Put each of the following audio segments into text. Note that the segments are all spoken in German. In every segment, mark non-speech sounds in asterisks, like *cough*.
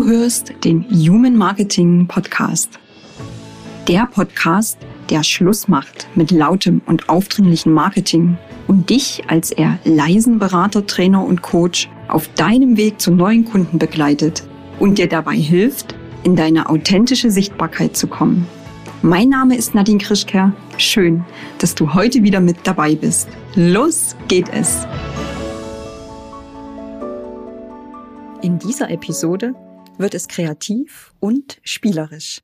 Du hörst den Human Marketing Podcast. Der Podcast, der Schluss macht mit lautem und aufdringlichem Marketing und dich als eher leisen Berater, Trainer und Coach auf deinem Weg zu neuen Kunden begleitet und dir dabei hilft, in deine authentische Sichtbarkeit zu kommen. Mein Name ist Nadine Krischker. Schön, dass du heute wieder mit dabei bist. Los geht es! In dieser Episode wird es kreativ und spielerisch.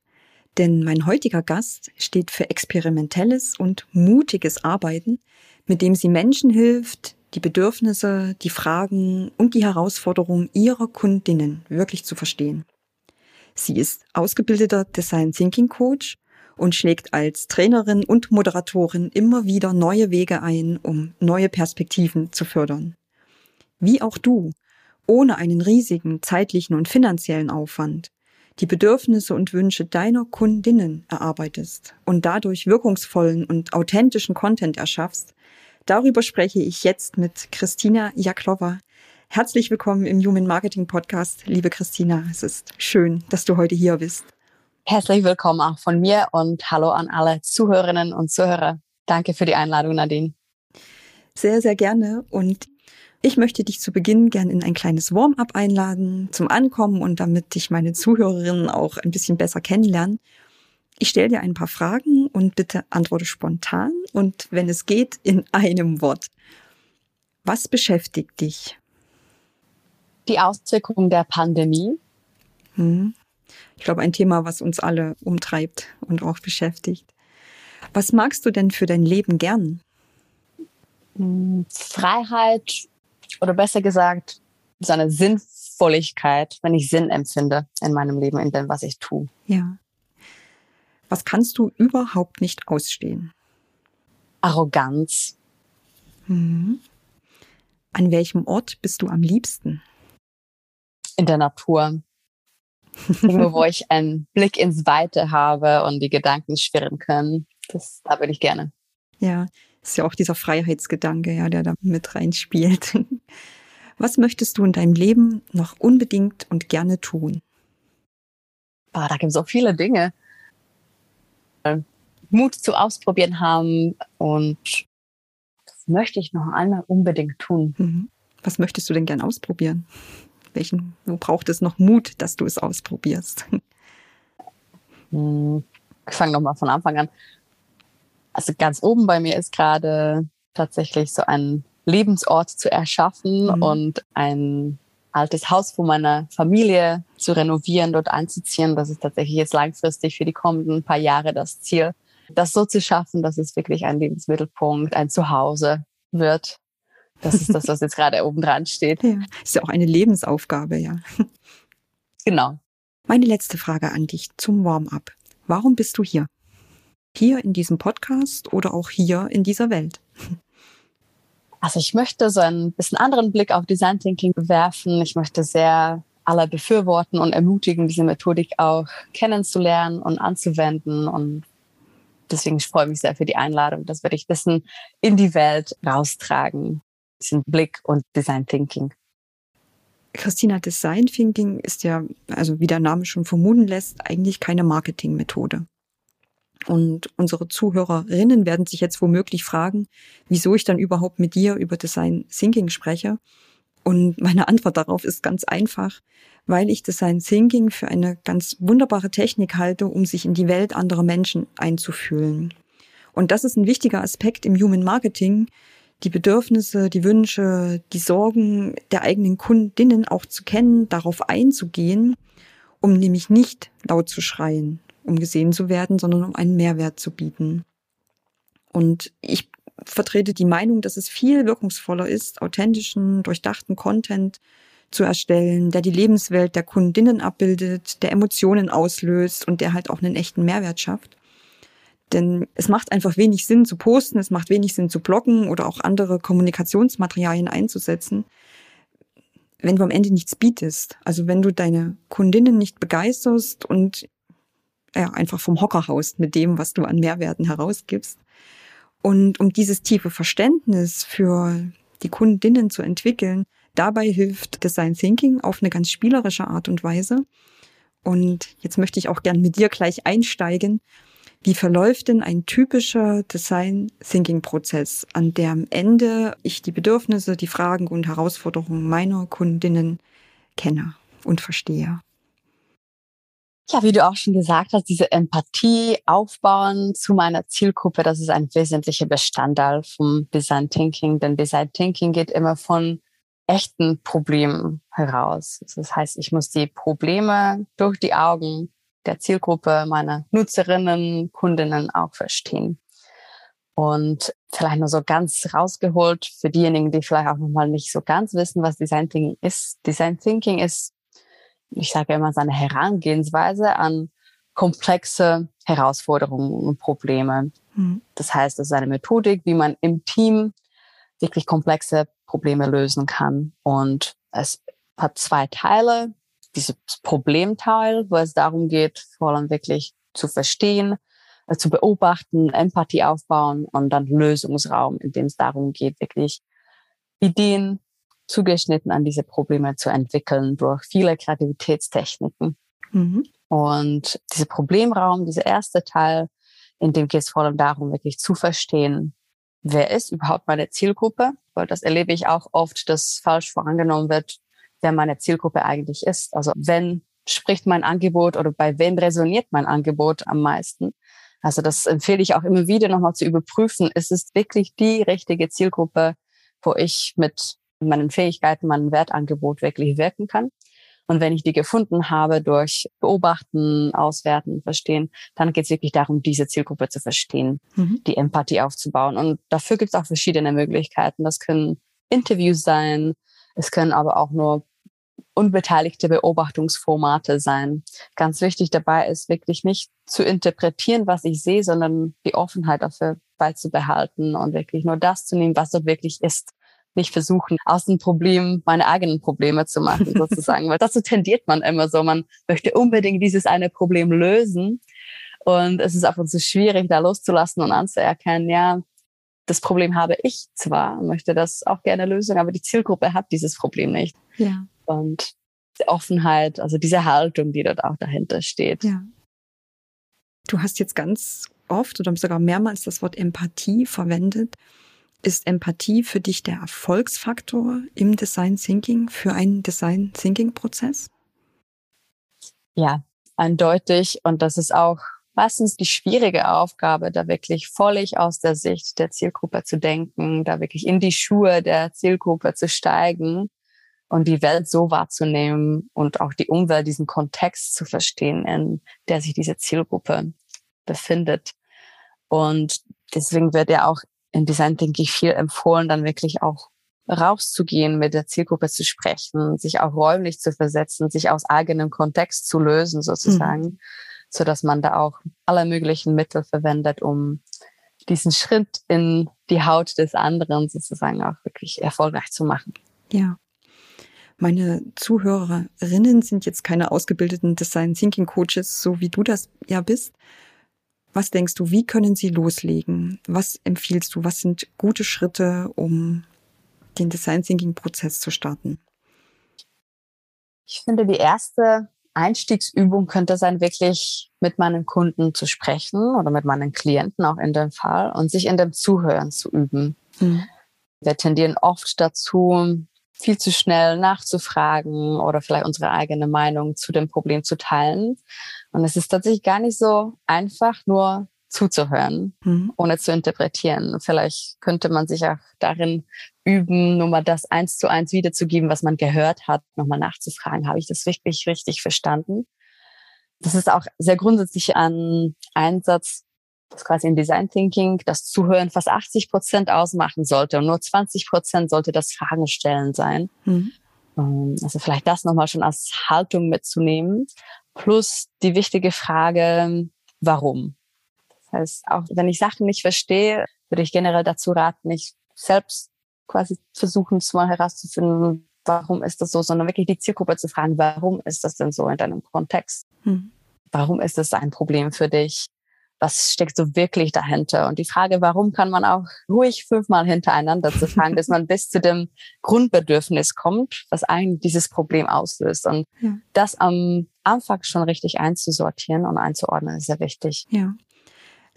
Denn mein heutiger Gast steht für experimentelles und mutiges Arbeiten, mit dem sie Menschen hilft, die Bedürfnisse, die Fragen und die Herausforderungen ihrer Kundinnen wirklich zu verstehen. Sie ist ausgebildeter Design Thinking Coach und schlägt als Trainerin und Moderatorin immer wieder neue Wege ein, um neue Perspektiven zu fördern. Wie auch du ohne einen riesigen zeitlichen und finanziellen Aufwand die Bedürfnisse und Wünsche deiner Kundinnen erarbeitest und dadurch wirkungsvollen und authentischen Content erschaffst, darüber spreche ich jetzt mit Christina Jaklova. Herzlich willkommen im Human Marketing Podcast, liebe Christina. Es ist schön, dass du heute hier bist. Herzlich willkommen auch von mir und hallo an alle Zuhörerinnen und Zuhörer. Danke für die Einladung, Nadine. Sehr, sehr gerne. Und ich möchte dich zu Beginn gern in ein kleines Warm-up einladen zum Ankommen und damit dich meine Zuhörerinnen auch ein bisschen besser kennenlernen. Ich stelle dir ein paar Fragen und bitte antworte spontan und wenn es geht, in einem Wort. Was beschäftigt dich? Die Auswirkungen der Pandemie. Hm. Ich glaube, ein Thema, was uns alle umtreibt und auch beschäftigt. Was magst du denn für dein Leben gern? Hm, Freiheit, oder besser gesagt, so eine Sinnvolligkeit, wenn ich Sinn empfinde in meinem Leben, in dem, was ich tue. Ja. Was kannst du überhaupt nicht ausstehen? Arroganz. Mhm. An welchem Ort bist du am liebsten? In der Natur. Irgendwo, wo ich *laughs* einen Blick ins Weite habe und die Gedanken schwirren können. Das, da bin ich gerne. Ja, ist ja auch dieser Freiheitsgedanke, ja, der da mit reinspielt. *laughs* Was möchtest du in deinem Leben noch unbedingt und gerne tun? Boah, da gibt es so viele Dinge. Mut zu ausprobieren haben und das möchte ich noch einmal unbedingt tun. Mhm. Was möchtest du denn gern ausprobieren? Welchen, wo braucht es noch Mut, dass du es ausprobierst? *laughs* Hm, ich fange nochmal von Anfang an. Also ganz oben bei mir ist gerade tatsächlich so ein Lebensort zu erschaffen mhm. und ein altes Haus von meiner Familie zu renovieren, dort einzuziehen. Das ist tatsächlich jetzt langfristig für die kommenden paar Jahre das Ziel, das so zu schaffen, dass es wirklich ein Lebensmittelpunkt, ein Zuhause wird. Das ist das, was jetzt *laughs* gerade oben dran steht. Ja, ist ja auch eine Lebensaufgabe, ja. Genau. Meine letzte Frage an dich zum Warm-up. Warum bist du hier? Hier in diesem Podcast oder auch hier in dieser Welt? Also ich möchte so ein bisschen anderen Blick auf Design Thinking werfen. Ich möchte sehr alle befürworten und ermutigen, diese Methodik auch kennenzulernen und anzuwenden. Und deswegen freue ich mich sehr für die Einladung. Das werde ich ein bisschen in die Welt raustragen. Diesen Blick und Design Thinking. Christina, Design Thinking ist ja, also wie der Name schon vermuten lässt, eigentlich keine Marketingmethode. Und unsere Zuhörerinnen werden sich jetzt womöglich fragen, wieso ich dann überhaupt mit dir über Design Thinking spreche. Und meine Antwort darauf ist ganz einfach, weil ich Design Thinking für eine ganz wunderbare Technik halte, um sich in die Welt anderer Menschen einzufühlen. Und das ist ein wichtiger Aspekt im Human Marketing, die Bedürfnisse, die Wünsche, die Sorgen der eigenen Kundinnen auch zu kennen, darauf einzugehen, um nämlich nicht laut zu schreien, um gesehen zu werden, sondern um einen Mehrwert zu bieten. Und ich vertrete die Meinung, dass es viel wirkungsvoller ist, authentischen, durchdachten Content zu erstellen, der die Lebenswelt der Kundinnen abbildet, der Emotionen auslöst und der halt auch einen echten Mehrwert schafft. Denn es macht einfach wenig Sinn zu posten, es macht wenig Sinn zu bloggen oder auch andere Kommunikationsmaterialien einzusetzen, wenn du am Ende nichts bietest. Also wenn du deine Kundinnen nicht begeisterst und ja, einfach vom Hocker haust mit dem, was du an Mehrwerten herausgibst. Und um dieses tiefe Verständnis für die Kundinnen zu entwickeln, Dabei hilft Design Thinking auf eine ganz spielerische Art und Weise. Und jetzt möchte ich auch gern mit dir gleich einsteigen. Wie verläuft denn ein typischer Design Thinking Prozess, an der am Ende ich die Bedürfnisse, die Fragen und Herausforderungen meiner Kundinnen kenne und verstehe? Ja, wie du auch schon gesagt hast, diese Empathie aufbauen zu meiner Zielgruppe, das ist ein wesentlicher Bestandteil vom Design Thinking, denn Design Thinking geht immer von echten Problemen heraus. Das heißt, ich muss die Probleme durch die Augen der Zielgruppe meiner Nutzerinnen, Kundinnen auch verstehen. Und vielleicht nur so ganz rausgeholt für diejenigen, die vielleicht auch nochmal nicht so ganz wissen, was Design Thinking ist. Design Thinking ist ich sage immer, seine Herangehensweise an komplexe Herausforderungen und Probleme. Mhm. Das heißt, es ist eine Methodik, wie man im Team wirklich komplexe Probleme lösen kann. Und es hat zwei Teile. Dieses Problemteil, wo es darum geht, vor allem wirklich zu verstehen, äh, zu beobachten, Empathie aufbauen und dann Lösungsraum, in dem es darum geht, wirklich Ideen zugeschnitten an diese Probleme zu entwickeln durch viele Kreativitätstechniken. Mhm. Und dieser Problemraum, dieser erste Teil, in dem geht es vor allem darum, wirklich zu verstehen, wer ist überhaupt meine Zielgruppe, weil das erlebe ich auch oft, dass falsch vorangenommen wird, wer meine Zielgruppe eigentlich ist. Also wenn spricht mein Angebot oder bei wem resoniert mein Angebot am meisten. Also das empfehle ich auch immer wieder nochmal zu überprüfen. Ist es wirklich die richtige Zielgruppe, wo ich mit meinen Fähigkeiten, meinem Wertangebot wirklich wirken kann. Und wenn ich die gefunden habe durch Beobachten, Auswerten, Verstehen, dann geht es wirklich darum, diese Zielgruppe zu verstehen, mhm. die Empathie aufzubauen. Und dafür gibt es auch verschiedene Möglichkeiten. Das können Interviews sein, es können aber auch nur unbeteiligte Beobachtungsformate sein. Ganz wichtig dabei ist wirklich nicht zu interpretieren, was ich sehe, sondern die Offenheit dafür beizubehalten und wirklich nur das zu nehmen, was dort wirklich ist nicht versuchen, aus dem Problem meine eigenen Probleme zu machen, *laughs* sozusagen. Weil dazu tendiert man immer so. Man möchte unbedingt dieses eine Problem lösen. Und es ist ab und zu schwierig, da loszulassen und anzuerkennen, ja, das Problem habe ich zwar, möchte das auch gerne lösen, aber die Zielgruppe hat dieses Problem nicht. Ja. Und die Offenheit, also diese Haltung, die dort auch dahinter steht. Ja. Du hast jetzt ganz oft oder sogar mehrmals das Wort Empathie verwendet. Ist Empathie für dich der Erfolgsfaktor im Design Thinking für einen Design Thinking Prozess? Ja, eindeutig. Und das ist auch meistens die schwierige Aufgabe, da wirklich völlig aus der Sicht der Zielgruppe zu denken, da wirklich in die Schuhe der Zielgruppe zu steigen und die Welt so wahrzunehmen und auch die Umwelt, diesen Kontext zu verstehen, in der sich diese Zielgruppe befindet. Und deswegen wird ja auch in Design, denke ich, viel empfohlen, dann wirklich auch rauszugehen, mit der Zielgruppe zu sprechen, sich auch räumlich zu versetzen, sich aus eigenem Kontext zu lösen sozusagen, mhm. so dass man da auch alle möglichen Mittel verwendet, um diesen Schritt in die Haut des anderen sozusagen auch wirklich erfolgreich zu machen. Ja. Meine Zuhörerinnen sind jetzt keine ausgebildeten Design Thinking Coaches, so wie du das ja bist. Was denkst du, wie können sie loslegen? Was empfiehlst du? Was sind gute Schritte, um den Design Thinking Prozess zu starten? Ich finde, die erste Einstiegsübung könnte sein, wirklich mit meinen Kunden zu sprechen oder mit meinen Klienten auch in dem Fall und sich in dem Zuhören zu üben. Mhm. Wir tendieren oft dazu, viel zu schnell nachzufragen oder vielleicht unsere eigene Meinung zu dem Problem zu teilen. Und es ist tatsächlich gar nicht so einfach, nur zuzuhören, mhm. ohne zu interpretieren. Vielleicht könnte man sich auch darin üben, nur mal das eins zu eins wiederzugeben, was man gehört hat, nochmal nachzufragen. Habe ich das wirklich richtig verstanden? Das ist auch sehr grundsätzlich ein Einsatz, quasi in Design Thinking das Zuhören fast 80 Prozent ausmachen sollte und nur 20 Prozent sollte das Fragen stellen sein. Mhm. Ähm, also vielleicht das nochmal schon als Haltung mitzunehmen. Plus die wichtige Frage, warum? Das heißt, auch wenn ich Sachen nicht verstehe, würde ich generell dazu raten, nicht selbst quasi versuchen, es mal herauszufinden, warum ist das so, sondern wirklich die Zielgruppe zu fragen, warum ist das denn so in deinem Kontext? Mhm. Warum ist das ein Problem für dich? Was steckt so wirklich dahinter? Und die Frage, warum kann man auch ruhig fünfmal hintereinander zu fragen, bis man bis zu dem Grundbedürfnis kommt, was eigentlich dieses Problem auslöst. Und ja. das am Anfang schon richtig einzusortieren und einzuordnen, ist sehr wichtig. Ja.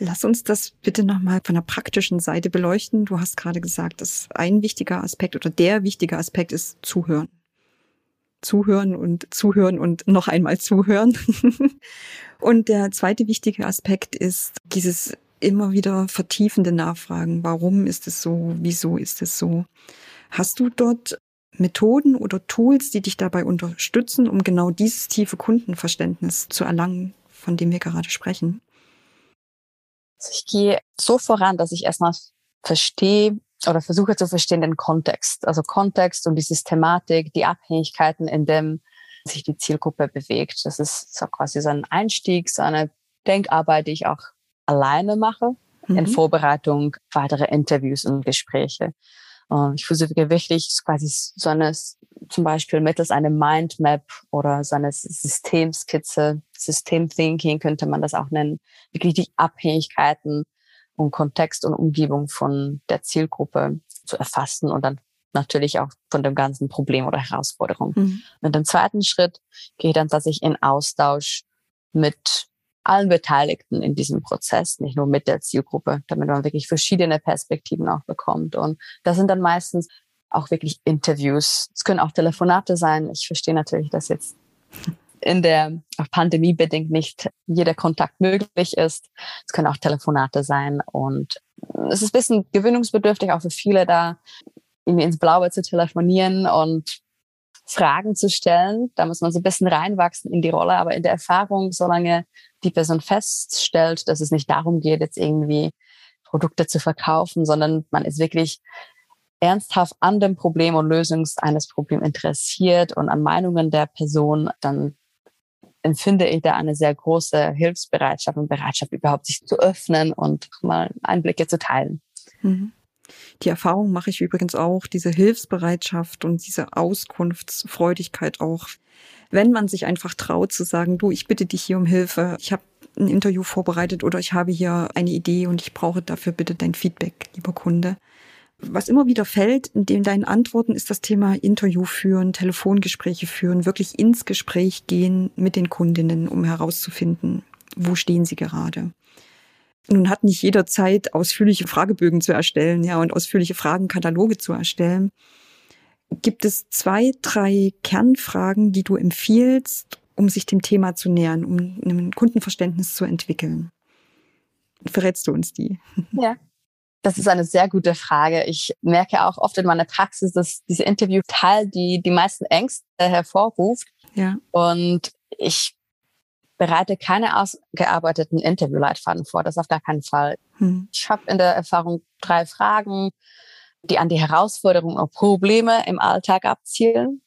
Lass uns das bitte nochmal von der praktischen Seite beleuchten. Du hast gerade gesagt, dass ein wichtiger Aspekt oder der wichtige Aspekt ist Zuhören. Zuhören und zuhören und noch einmal zuhören. *laughs* und der zweite wichtige Aspekt ist dieses immer wieder vertiefende Nachfragen. Warum ist es so? Wieso ist es so? Hast du dort Methoden oder Tools, die dich dabei unterstützen, um genau dieses tiefe Kundenverständnis zu erlangen, von dem wir gerade sprechen? Also ich gehe so voran, dass ich erstmal verstehe oder versuche zu verstehen den Kontext. Also Kontext und die Systematik, die Abhängigkeiten, in dem sich die Zielgruppe bewegt. Das ist so quasi so ein Einstieg, so eine Denkarbeit, die ich auch alleine mache mhm. in Vorbereitung weitere Interviews und Gespräche. Ich versuche wirklich quasi so eine, zum Beispiel mittels einer Mindmap oder so einer Systemskizze, Systemthinking könnte man das auch nennen, wirklich die Abhängigkeiten und Kontext und Umgebung von der Zielgruppe zu erfassen und dann natürlich auch von dem ganzen Problem oder Herausforderung. Mhm. Und im zweiten Schritt gehe ich dann tatsächlich in Austausch mit allen Beteiligten in diesem Prozess, nicht nur mit der Zielgruppe, damit man wirklich verschiedene Perspektiven auch bekommt. Und das sind dann meistens auch wirklich Interviews. Es können auch Telefonate sein. Ich verstehe natürlich, dass jetzt in der Pandemie bedingt nicht jeder Kontakt möglich ist. Es können auch Telefonate sein und es ist ein bisschen gewöhnungsbedürftig auch für viele da, irgendwie ins Blaue zu telefonieren und Fragen zu stellen. Da muss man so ein bisschen reinwachsen in die Rolle, aber in der Erfahrung, solange die Person feststellt, dass es nicht darum geht, jetzt irgendwie Produkte zu verkaufen, sondern man ist wirklich ernsthaft an dem Problem und Lösung eines Problems interessiert und an Meinungen der Person, dann empfinde ich da eine sehr große Hilfsbereitschaft und Bereitschaft, überhaupt sich zu öffnen und mal Einblicke zu teilen. Mhm. Die Erfahrung mache ich übrigens auch, diese Hilfsbereitschaft und diese Auskunftsfreudigkeit auch, wenn man sich einfach traut zu sagen, du, ich bitte dich hier um Hilfe, ich habe ein Interview vorbereitet oder ich habe hier eine Idee und ich brauche dafür bitte dein Feedback, lieber Kunde. Was immer wieder fällt in deinen Antworten ist das Thema Interview führen, Telefongespräche führen, wirklich ins Gespräch gehen mit den Kundinnen, um herauszufinden, wo stehen sie gerade. Nun hat nicht jeder Zeit, ausführliche Fragebögen zu erstellen, ja, und ausführliche Fragenkataloge zu erstellen. Gibt es zwei, drei Kernfragen, die du empfiehlst, um sich dem Thema zu nähern, um ein Kundenverständnis zu entwickeln? Verrätst du uns die? *laughs* Ja. Das ist eine sehr gute Frage. Ich merke auch oft in meiner Praxis, dass diese Interviewteil die die meisten Ängste hervorruft. Ja. Und ich bereite keine ausgearbeiteten Interviewleitfaden vor, das auf gar keinen Fall. Hm. Ich habe in der Erfahrung drei Fragen, die an die Herausforderungen und Probleme im Alltag abzielen.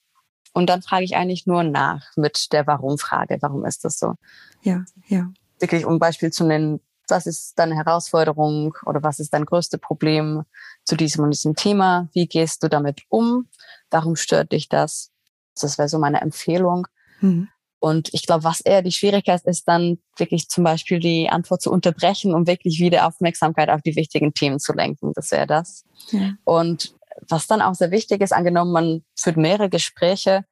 Und dann frage ich eigentlich nur nach mit der Warum-Frage. Warum ist das so? Ja, ja. Wirklich, um ein Beispiel zu nennen, was ist deine Herausforderung oder was ist dein größtes Problem zu diesem und diesem Thema? Wie gehst du damit um? Warum stört dich das? Das wäre so meine Empfehlung. Mhm. Und ich glaube, was eher die Schwierigkeit ist, dann wirklich zum Beispiel die Antwort zu unterbrechen, um wirklich wieder Aufmerksamkeit auf die wichtigen Themen zu lenken. Das wäre das. Ja. Und was dann auch sehr wichtig ist, angenommen, man führt mehrere Gespräche,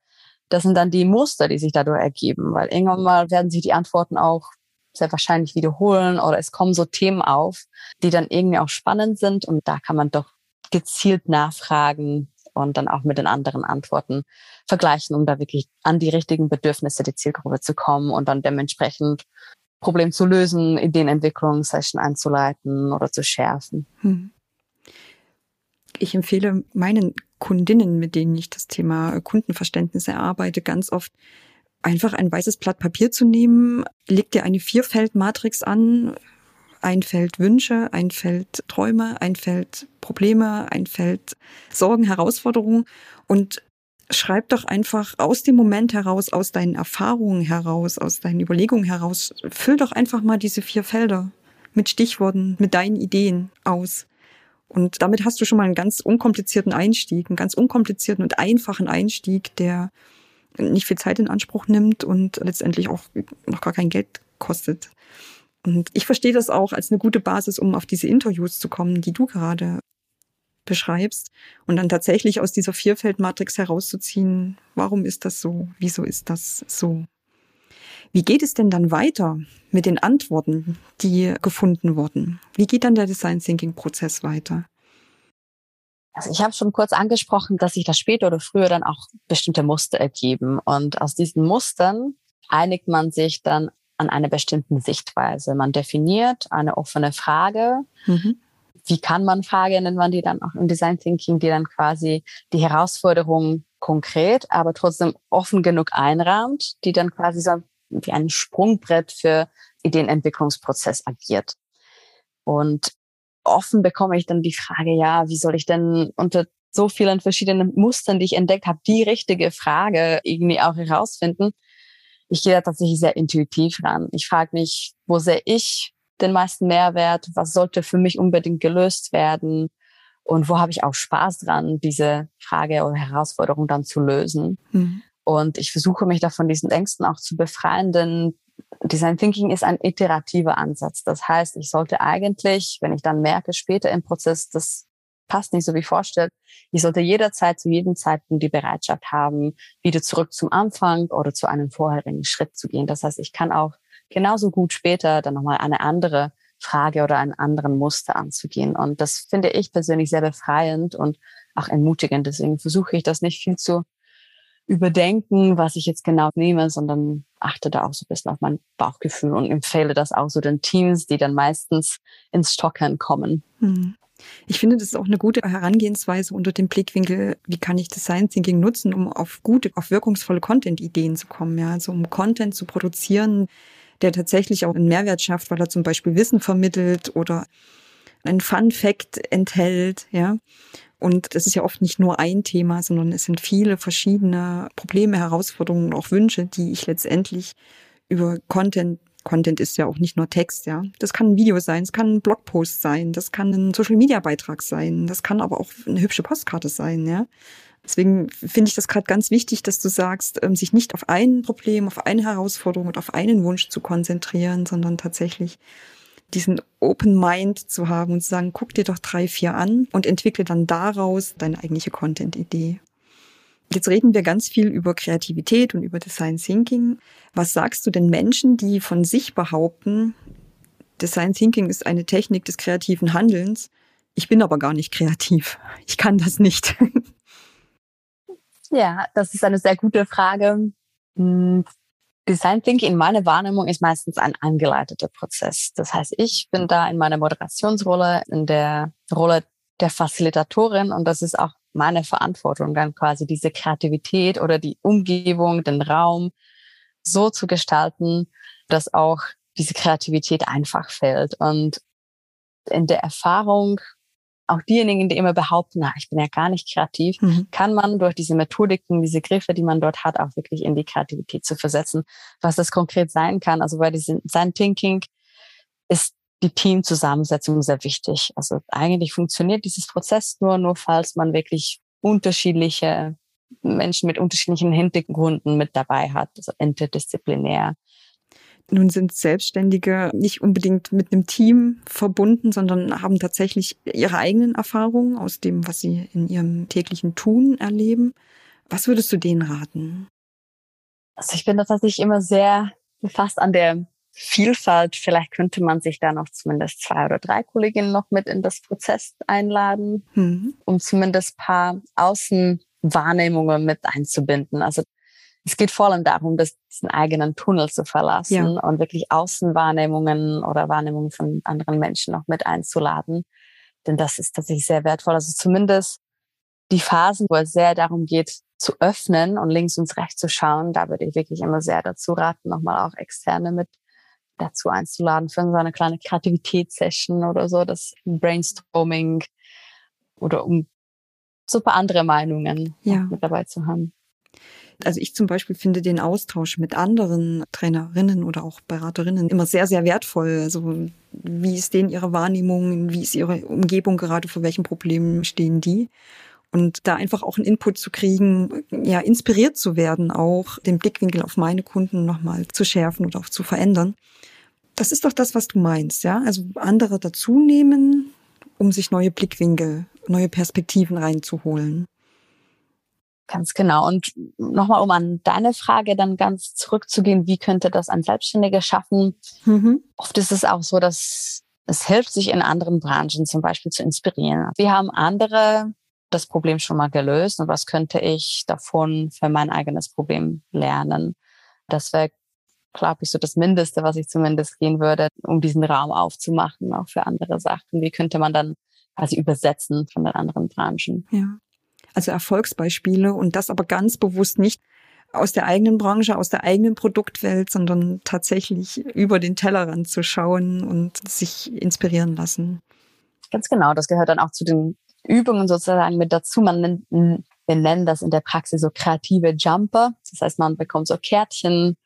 das sind dann die Muster, die sich dadurch ergeben, weil irgendwann mal werden sich die Antworten auch sehr wahrscheinlich wiederholen oder es kommen so Themen auf, die dann irgendwie auch spannend sind und da kann man doch gezielt nachfragen, und dann auch mit den anderen Antworten vergleichen, um da wirklich an die richtigen Bedürfnisse der Zielgruppe zu kommen und dann dementsprechend Problem zu lösen, Ideenentwicklung, Session einzuleiten oder zu schärfen. Hm. Ich empfehle meinen Kundinnen, mit denen ich das Thema Kundenverständnis erarbeite, ganz oft einfach ein weißes Blatt Papier zu nehmen, legt dir eine Vierfeld-Matrix an, ein Feld Wünsche, ein Feld Träume, ein Feld Probleme, ein Feld Sorgen, Herausforderungen und schreib doch einfach aus dem Moment heraus, aus deinen Erfahrungen heraus, aus deinen Überlegungen heraus, füll doch einfach mal diese vier Felder mit Stichworten, mit deinen Ideen aus. Und damit hast du schon mal einen ganz unkomplizierten Einstieg, einen ganz unkomplizierten und einfachen Einstieg, der nicht viel Zeit in Anspruch nimmt und letztendlich auch noch gar kein Geld kostet. Und ich verstehe das auch als eine gute Basis, um auf diese Interviews zu kommen, die du gerade beschreibst und dann tatsächlich aus dieser Vierfeldmatrix herauszuziehen, warum ist das so? Wieso ist das so? Wie geht es denn dann weiter mit den Antworten, die gefunden wurden? Wie geht dann der Design Thinking Prozess weiter? Also ich habe schon kurz angesprochen, dass sich da später oder früher dann auch bestimmte Muster ergeben. Und aus diesen Mustern einigt man sich dann an einer bestimmten Sichtweise. Man definiert eine offene Frage. Mhm. Wie kann man Frage nennt man die dann auch im Design Thinking, die dann quasi die Herausforderung konkret, aber trotzdem offen genug einrahmt, die dann quasi so wie ein Sprungbrett für Ideenentwicklungsprozess agiert. Und offen bekomme ich dann die Frage, ja, wie soll ich denn unter so vielen verschiedenen Mustern, die ich entdeckt habe, die richtige Frage irgendwie auch herausfinden? Ich gehe da tatsächlich sehr intuitiv ran. Ich frage mich, wo sehe ich den meisten Mehrwert? Was sollte für mich unbedingt gelöst werden? Und wo habe ich auch Spaß dran, diese Frage oder Herausforderung dann zu lösen? Mhm. Und ich versuche mich da von diesen Ängsten auch zu befreien, denn Design Thinking ist ein iterativer Ansatz. Das heißt, ich sollte eigentlich, wenn ich dann merke, später im Prozess, das passt nicht so wie vorstellt, ich sollte jederzeit zu jedem Zeitpunkt die Bereitschaft haben, wieder zurück zum Anfang oder zu einem vorherigen Schritt zu gehen. Das heißt, ich kann auch genauso gut später dann nochmal eine andere Frage oder einen anderen Muster anzugehen. Und das finde ich persönlich sehr befreiend und auch ermutigend. Deswegen versuche ich das nicht viel zu überdenken, was ich jetzt genau nehme, sondern achte da auch so ein bisschen auf mein Bauchgefühl und empfehle das auch so den Teams, die dann meistens ins Stockern kommen. Hm. Ich finde, das ist auch eine gute Herangehensweise unter dem Blickwinkel, wie kann ich Design Thinking nutzen, um auf gute, auf wirkungsvolle Content-Ideen zu kommen, ja, also um Content zu produzieren, der tatsächlich auch einen Mehrwert schafft, weil er zum Beispiel Wissen vermittelt oder einen Fun Fact enthält, ja. Und das ist ja oft nicht nur ein Thema, sondern es sind viele verschiedene Probleme, Herausforderungen und auch Wünsche, die ich letztendlich über Content Content ist ja auch nicht nur Text, ja. Das kann ein Video sein, es kann ein Blogpost sein, das kann ein Social Media Beitrag sein, das kann aber auch eine hübsche Postkarte sein, ja. Deswegen finde ich das gerade ganz wichtig, dass du sagst, ähm, sich nicht auf ein Problem, auf eine Herausforderung und auf einen Wunsch zu konzentrieren, sondern tatsächlich diesen Open Mind zu haben und zu sagen, guck dir doch drei, vier an und entwickle dann daraus deine eigentliche Content-Idee. Jetzt reden wir ganz viel über Kreativität und über Design Thinking. Was sagst du denn Menschen, die von sich behaupten, Design Thinking ist eine Technik des kreativen Handelns, ich bin aber gar nicht kreativ. Ich kann das nicht. Ja, das ist eine sehr gute Frage. Hm, Design Thinking in meiner Wahrnehmung ist meistens ein angeleiteter Prozess. Das heißt, ich bin da in meiner Moderationsrolle, in der Rolle der Facilitatorin und das ist auch meine Verantwortung, dann quasi diese Kreativität oder die Umgebung, den Raum so zu gestalten, dass auch diese Kreativität einfach fällt. Und in der Erfahrung auch diejenigen, die immer behaupten, na, ich bin ja gar nicht kreativ, mhm. kann man durch diese Methodiken, diese Griffe, die man dort hat, auch wirklich in die Kreativität zu versetzen. Was das konkret sein kann, also bei diesem Design Thinking ist die Teamzusammensetzung sehr wichtig. Also eigentlich funktioniert dieses Prozess nur, nur falls man wirklich unterschiedliche Menschen mit unterschiedlichen Hintergründen mit dabei hat, also interdisziplinär. Nun sind Selbstständige nicht unbedingt mit einem Team verbunden, sondern haben tatsächlich ihre eigenen Erfahrungen aus dem, was sie in ihrem täglichen Tun erleben. Was würdest du denen raten? Also ich bin tatsächlich immer sehr befasst an der Vielfalt. Vielleicht könnte man sich da noch zumindest zwei oder drei Kolleginnen noch mit in das Prozess einladen, mhm. um zumindest paar Außenwahrnehmungen mit einzubinden. Also es geht vor allem darum, dass diesen eigenen Tunnel zu verlassen ja. und wirklich Außenwahrnehmungen oder Wahrnehmungen von anderen Menschen noch mit einzuladen. Denn das ist tatsächlich sehr wertvoll. Also zumindest die Phasen, wo es sehr darum geht, zu öffnen und links und rechts zu schauen, da würde ich wirklich immer sehr dazu raten, nochmal auch Externe mit dazu einzuladen für so eine kleine Kreativitätssession oder so, das Brainstorming oder um super andere Meinungen ja. mit dabei zu haben. Also ich zum Beispiel finde den Austausch mit anderen Trainerinnen oder auch Beraterinnen immer sehr, sehr wertvoll. Also wie ist denen ihre Wahrnehmung, wie ist ihre Umgebung gerade, vor welchen Problemen stehen die? Und da einfach auch einen Input zu kriegen, ja, inspiriert zu werden, auch den Blickwinkel auf meine Kunden nochmal zu schärfen oder auch zu verändern Das ist doch das, was du meinst, ja? Also andere dazu nehmen, um sich neue Blickwinkel, neue Perspektiven reinzuholen. Ganz genau. Und nochmal, um an deine Frage dann ganz zurückzugehen, wie könnte das ein Selbstständiger schaffen? Mhm. Oft ist es auch so, dass es hilft, sich in anderen Branchen zum Beispiel zu inspirieren. Wir haben andere das Problem schon mal gelöst und was könnte ich davon für mein eigenes Problem lernen? Das wäre, glaube ich, so das Mindeste, was ich zumindest gehen würde, um diesen Raum aufzumachen, auch für andere Sachen. Wie könnte man dann quasi übersetzen von den anderen Branchen? Ja also Erfolgsbeispiele und das aber ganz bewusst nicht aus der eigenen Branche, aus der eigenen Produktwelt, sondern tatsächlich über den Tellerrand zu schauen und sich inspirieren lassen. Ganz genau, das gehört dann auch zu den Übungen sozusagen mit dazu. Man nennt, wir nennen das in der Praxis so kreative Jumper. Das heißt, man bekommt so Kärtchen,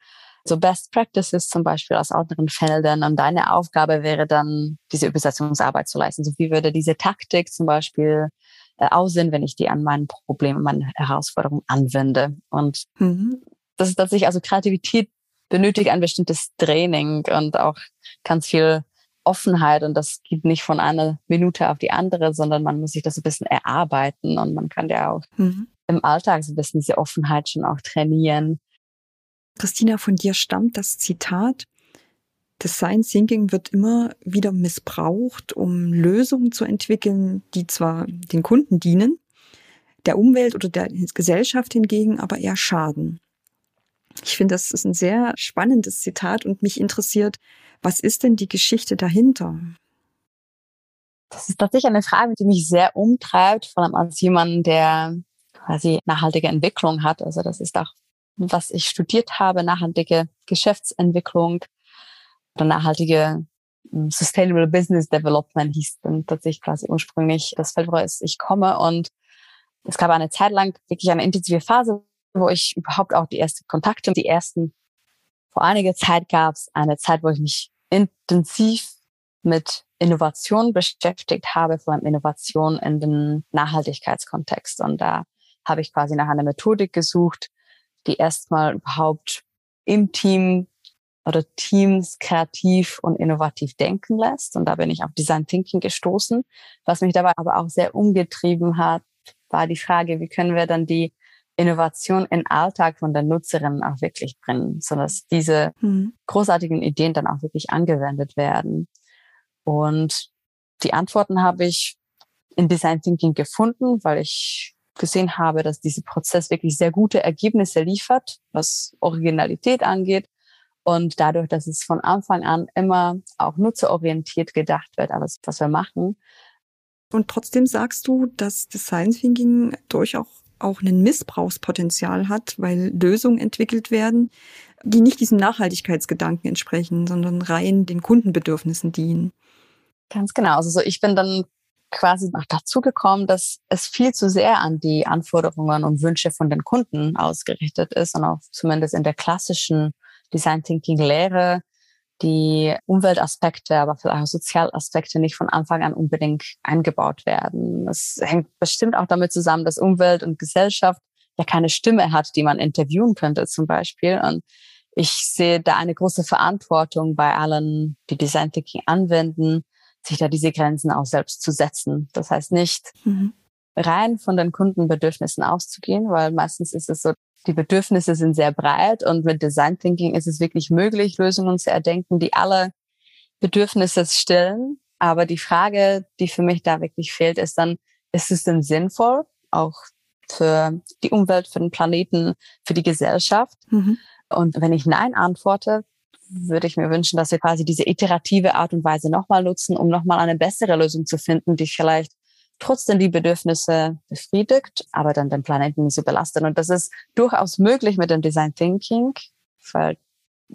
so Best Practices zum Beispiel aus anderen Feldern. Und deine Aufgabe wäre dann, diese Übersetzungsarbeit zu leisten. So wie würde diese Taktik zum Beispiel äh, aussehen, wenn ich die an meinen Problemen, meine Herausforderungen anwende. Und mhm. das ist tatsächlich, also Kreativität benötigt ein bestimmtes Training und auch ganz viel Offenheit und das geht nicht von einer Minute auf die andere, sondern man muss sich das ein bisschen erarbeiten und man kann ja auch mhm. im Alltag so ein bisschen diese Offenheit schon auch trainieren. Christina, von dir stammt das Zitat, Design Thinking wird immer wieder missbraucht, um Lösungen zu entwickeln, die zwar den Kunden dienen, der Umwelt oder der Gesellschaft hingegen aber eher schaden. Ich finde, das ist ein sehr spannendes Zitat und mich interessiert, was ist denn die Geschichte dahinter? Das ist tatsächlich eine Frage, die mich sehr umtreibt, vor allem als jemand, der quasi nachhaltige Entwicklung hat. Also das ist auch, was ich studiert habe, nachhaltige Geschäftsentwicklung oder nachhaltige hm, Sustainable Business Development hieß dann tatsächlich quasi ursprünglich das Feld, woraus ich komme. Und es gab eine Zeit lang wirklich eine intensive Phase, wo ich überhaupt auch die ersten Kontakte, die ersten, vor einiger Zeit gab es eine Zeit, wo ich mich intensiv mit Innovation beschäftigt habe, vor allem Innovation in den Nachhaltigkeitskontext. Und da habe ich quasi nach einer Methodik gesucht, die erstmal überhaupt im Team oder Teams kreativ und innovativ denken lässt. Und da bin ich auf Design Thinking gestoßen. Was mich dabei aber auch sehr umgetrieben hat, war die Frage, wie können wir dann die Innovation in Alltag von der Nutzerin auch wirklich bringen, sodass diese mhm. großartigen Ideen dann auch wirklich angewendet werden. Und die Antworten habe ich in Design Thinking gefunden, weil ich gesehen habe, dass dieser Prozess wirklich sehr gute Ergebnisse liefert, was Originalität angeht, und dadurch, dass es von Anfang an immer auch nutzerorientiert gedacht wird, alles, was wir machen. Und trotzdem sagst du, dass Design Thinking durchaus auch ein Missbrauchspotenzial hat, weil Lösungen entwickelt werden, die nicht diesem Nachhaltigkeitsgedanken entsprechen, sondern rein den Kundenbedürfnissen dienen. Ganz genau. Also ich bin dann quasi noch dazu gekommen, dass es viel zu sehr an die Anforderungen und Wünsche von den Kunden ausgerichtet ist und auch zumindest in der klassischen Design Thinking Lehre die Umweltaspekte, aber vielleicht auch Sozialaspekte nicht von Anfang an unbedingt eingebaut werden. Es hängt bestimmt auch damit zusammen, dass Umwelt und Gesellschaft ja keine Stimme hat, die man interviewen könnte zum Beispiel. Und ich sehe da eine große Verantwortung bei allen, die Design Thinking anwenden, sich da diese Grenzen auch selbst zu setzen. Das heißt nicht mhm. rein von den Kundenbedürfnissen auszugehen, weil meistens ist es so, die Bedürfnisse sind sehr breit und mit Design Thinking ist es wirklich möglich, Lösungen zu erdenken, die alle Bedürfnisse stellen. Aber die Frage, die für mich da wirklich fehlt, ist dann, ist es denn sinnvoll, auch für die Umwelt, für den Planeten, für die Gesellschaft? Mhm. Und wenn ich Nein antworte, würde ich mir wünschen, dass wir quasi diese iterative Art und Weise nochmal nutzen, um nochmal eine bessere Lösung zu finden, die vielleicht trotzdem die Bedürfnisse befriedigt, aber dann den Planeten nicht so belastet. Und das ist durchaus möglich mit dem Design Thinking, weil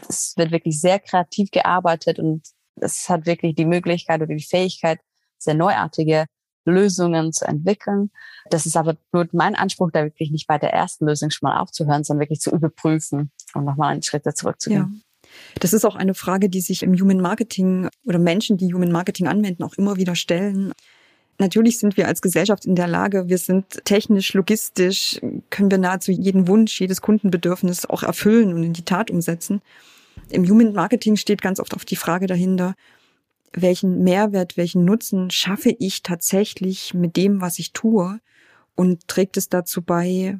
es wird wirklich sehr kreativ gearbeitet und es hat wirklich die Möglichkeit oder die Fähigkeit, sehr neuartige Lösungen zu entwickeln. Das ist aber nur mein Anspruch, da wirklich nicht bei der ersten Lösung schon mal aufzuhören, sondern wirklich zu überprüfen und nochmal einen Schritt zurückzugehen. Ja. Das ist auch eine Frage, die sich im Human Marketing oder Menschen, die Human Marketing anwenden, auch immer wieder stellen. Natürlich sind wir als Gesellschaft in der Lage, wir sind technisch, logistisch, können wir nahezu jeden Wunsch, jedes Kundenbedürfnis auch erfüllen und in die Tat umsetzen. Im Human Marketing steht ganz oft auf die Frage dahinter, welchen Mehrwert, welchen Nutzen schaffe ich tatsächlich mit dem, was ich tue und trägt es dazu bei,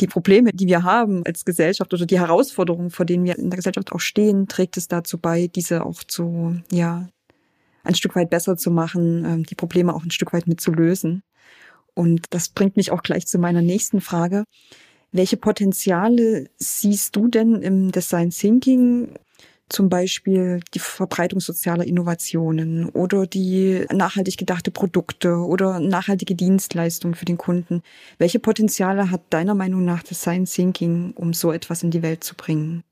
die Probleme, die wir haben als Gesellschaft oder die Herausforderungen, vor denen wir in der Gesellschaft auch stehen, trägt es dazu bei, diese auch zu, ja, ein Stück weit besser zu machen, ähm, die Probleme auch ein Stück weit mit zu lösen. Und das bringt mich auch gleich zu meiner nächsten Frage. Welche Potenziale siehst du denn im Design Thinking zum Beispiel die Verbreitung sozialer Innovationen oder die nachhaltig gedachte Produkte oder nachhaltige Dienstleistungen für den Kunden. Welche Potenziale hat deiner Meinung nach Design Thinking, um so etwas in die Welt zu bringen?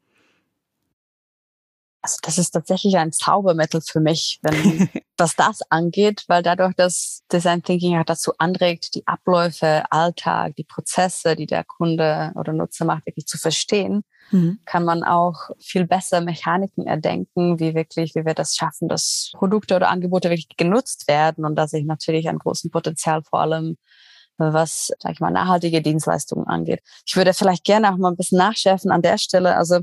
Also das ist tatsächlich ein Zaubermittel für mich, wenn *laughs* was das angeht, weil dadurch, dass Design Thinking ja dazu anregt, die Abläufe, Alltag, die Prozesse, die der Kunde oder Nutzer macht, wirklich zu verstehen, mhm. kann man auch viel besser Mechaniken erdenken, wie wirklich, wie wir das schaffen, dass Produkte oder Angebote wirklich genutzt werden und dass ich natürlich ein großen Potenzial vor allem was, sag ich mal, nachhaltige Dienstleistungen angeht. Ich würde vielleicht gerne auch mal ein bisschen nachschärfen an der Stelle. Also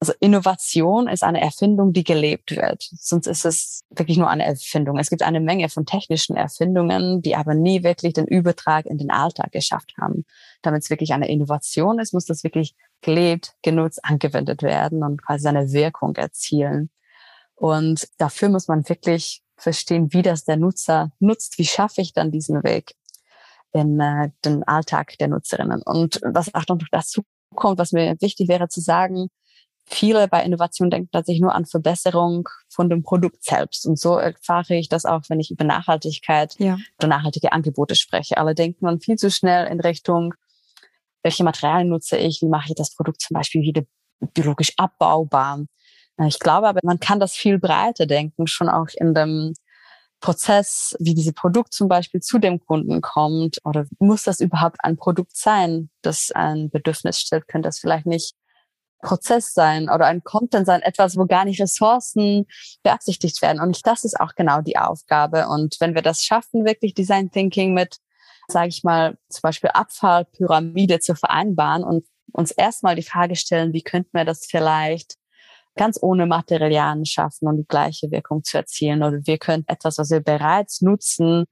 also Innovation ist eine Erfindung, die gelebt wird. Sonst ist es wirklich nur eine Erfindung. Es gibt eine Menge von technischen Erfindungen, die aber nie wirklich den Übertrag in den Alltag geschafft haben. Damit es wirklich eine Innovation ist, muss das wirklich gelebt, genutzt, angewendet werden und quasi seine Wirkung erzielen. Und dafür muss man wirklich verstehen, wie das der Nutzer nutzt. Wie schaffe ich dann diesen Weg in äh, den Alltag der Nutzerinnen? Und was auch noch dazu kommt, was mir wichtig wäre zu sagen, viele bei Innovation denken tatsächlich nur an Verbesserung von dem Produkt selbst. Und so erfahre ich das auch, wenn ich über Nachhaltigkeit ja. oder nachhaltige Angebote spreche. Alle denken dann viel zu schnell in Richtung, welche Materialien nutze ich, wie mache ich das Produkt zum Beispiel wieder biologisch abbaubar. Ich glaube aber, man kann das viel breiter denken, schon auch in dem Prozess, wie diese Produkt zum Beispiel zu dem Kunden kommt oder muss das überhaupt ein Produkt sein, das ein Bedürfnis stellt, könnte das vielleicht nicht Prozess sein oder ein Content sein, etwas, wo gar nicht Ressourcen beabsichtigt werden. Und das ist auch genau die Aufgabe. Und wenn wir das schaffen, wirklich Design Thinking mit, sage ich mal, zum Beispiel Abfallpyramide zu vereinbaren und uns erstmal die Frage stellen, wie könnten wir das vielleicht ganz ohne Materialien schaffen und die gleiche Wirkung zu erzielen. Oder wir könnten etwas, was wir bereits nutzen,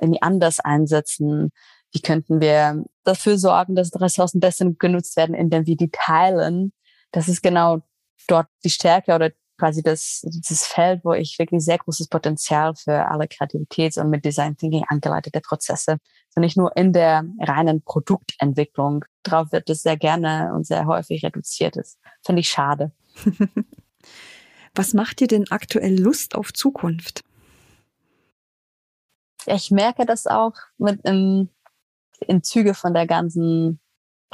irgendwie anders einsetzen. Wie könnten wir dafür sorgen, dass Ressourcen besser genutzt werden, indem wir die teilen das ist genau dort die Stärke oder quasi das, das Feld, wo ich wirklich sehr großes Potenzial für alle Kreativitäts- und mit Design Thinking angeleitete Prozesse, also nicht nur in der reinen Produktentwicklung. Darauf wird es sehr gerne und sehr häufig reduziert. Das finde ich schade. *laughs* Was macht dir denn aktuell Lust auf Zukunft? Ich merke das auch mit im, in Züge von der ganzen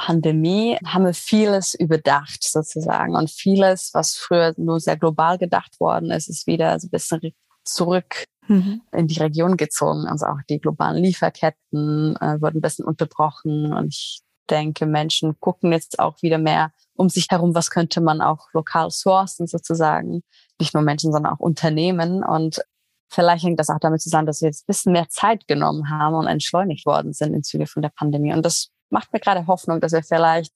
Pandemie haben wir vieles überdacht sozusagen und vieles, was früher nur sehr global gedacht worden ist, ist wieder so ein bisschen zurück mhm. in die Region gezogen. Also auch die globalen Lieferketten äh, wurden ein bisschen unterbrochen und ich denke, Menschen gucken jetzt auch wieder mehr um sich herum, was könnte man auch lokal sourcen sozusagen. Nicht nur Menschen, sondern auch Unternehmen und Vielleicht hängt das auch damit zusammen, dass wir jetzt ein bisschen mehr Zeit genommen haben und entschleunigt worden sind in Züge von der Pandemie. Und das macht mir gerade Hoffnung, dass wir vielleicht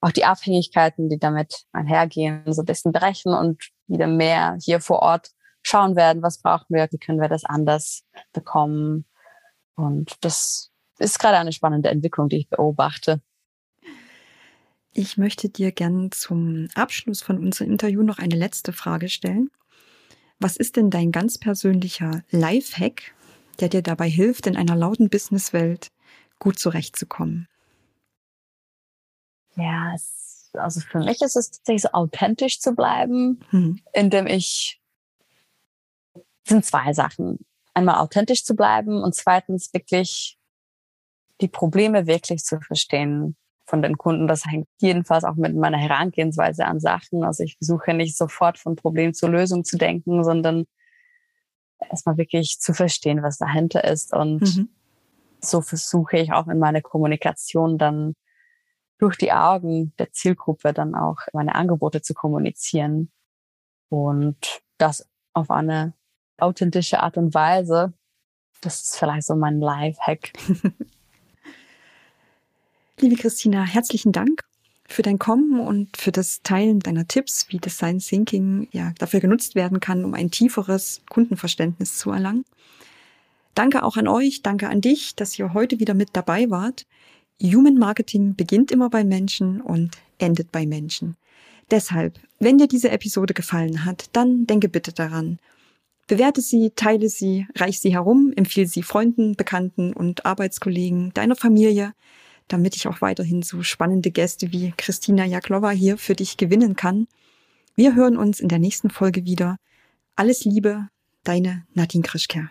auch die Abhängigkeiten, die damit einhergehen, so ein bisschen brechen und wieder mehr hier vor Ort schauen werden, was brauchen wir, wie können wir das anders bekommen. Und das ist gerade eine spannende Entwicklung, die ich beobachte. Ich möchte dir gern zum Abschluss von unserem Interview noch eine letzte Frage stellen. Was ist denn dein ganz persönlicher Lifehack, der dir dabei hilft, in einer lauten Businesswelt gut zurechtzukommen? Ja, es, also für mich ist es tatsächlich so authentisch zu bleiben, mhm. indem ich sind zwei Sachen. Einmal authentisch zu bleiben und zweitens wirklich die Probleme wirklich zu verstehen von den Kunden. Das hängt jedenfalls auch mit meiner Herangehensweise an Sachen. Also ich versuche nicht sofort von Problem zur Lösung zu denken, sondern erstmal wirklich zu verstehen, was dahinter ist. Und mhm. so versuche ich auch in meiner Kommunikation dann durch die Augen der Zielgruppe dann auch meine Angebote zu kommunizieren und das auf eine authentische Art und Weise. Das ist vielleicht so mein Live-Hack. *laughs* Liebe Christina, herzlichen Dank für dein Kommen und für das Teilen deiner Tipps, wie Design Thinking ja dafür genutzt werden kann, um ein tieferes Kundenverständnis zu erlangen. Danke auch an euch, danke an dich, dass ihr heute wieder mit dabei wart. Human Marketing beginnt immer bei Menschen und endet bei Menschen. Deshalb, wenn dir diese Episode gefallen hat, dann denke bitte daran. Bewerte sie, teile sie, reich sie herum, empfehle sie Freunden, Bekannten und Arbeitskollegen, deiner Familie, damit ich auch weiterhin so spannende Gäste wie Christina Jaklova hier für dich gewinnen kann. Wir hören uns in der nächsten Folge wieder. Alles Liebe, deine Nadine Krischker.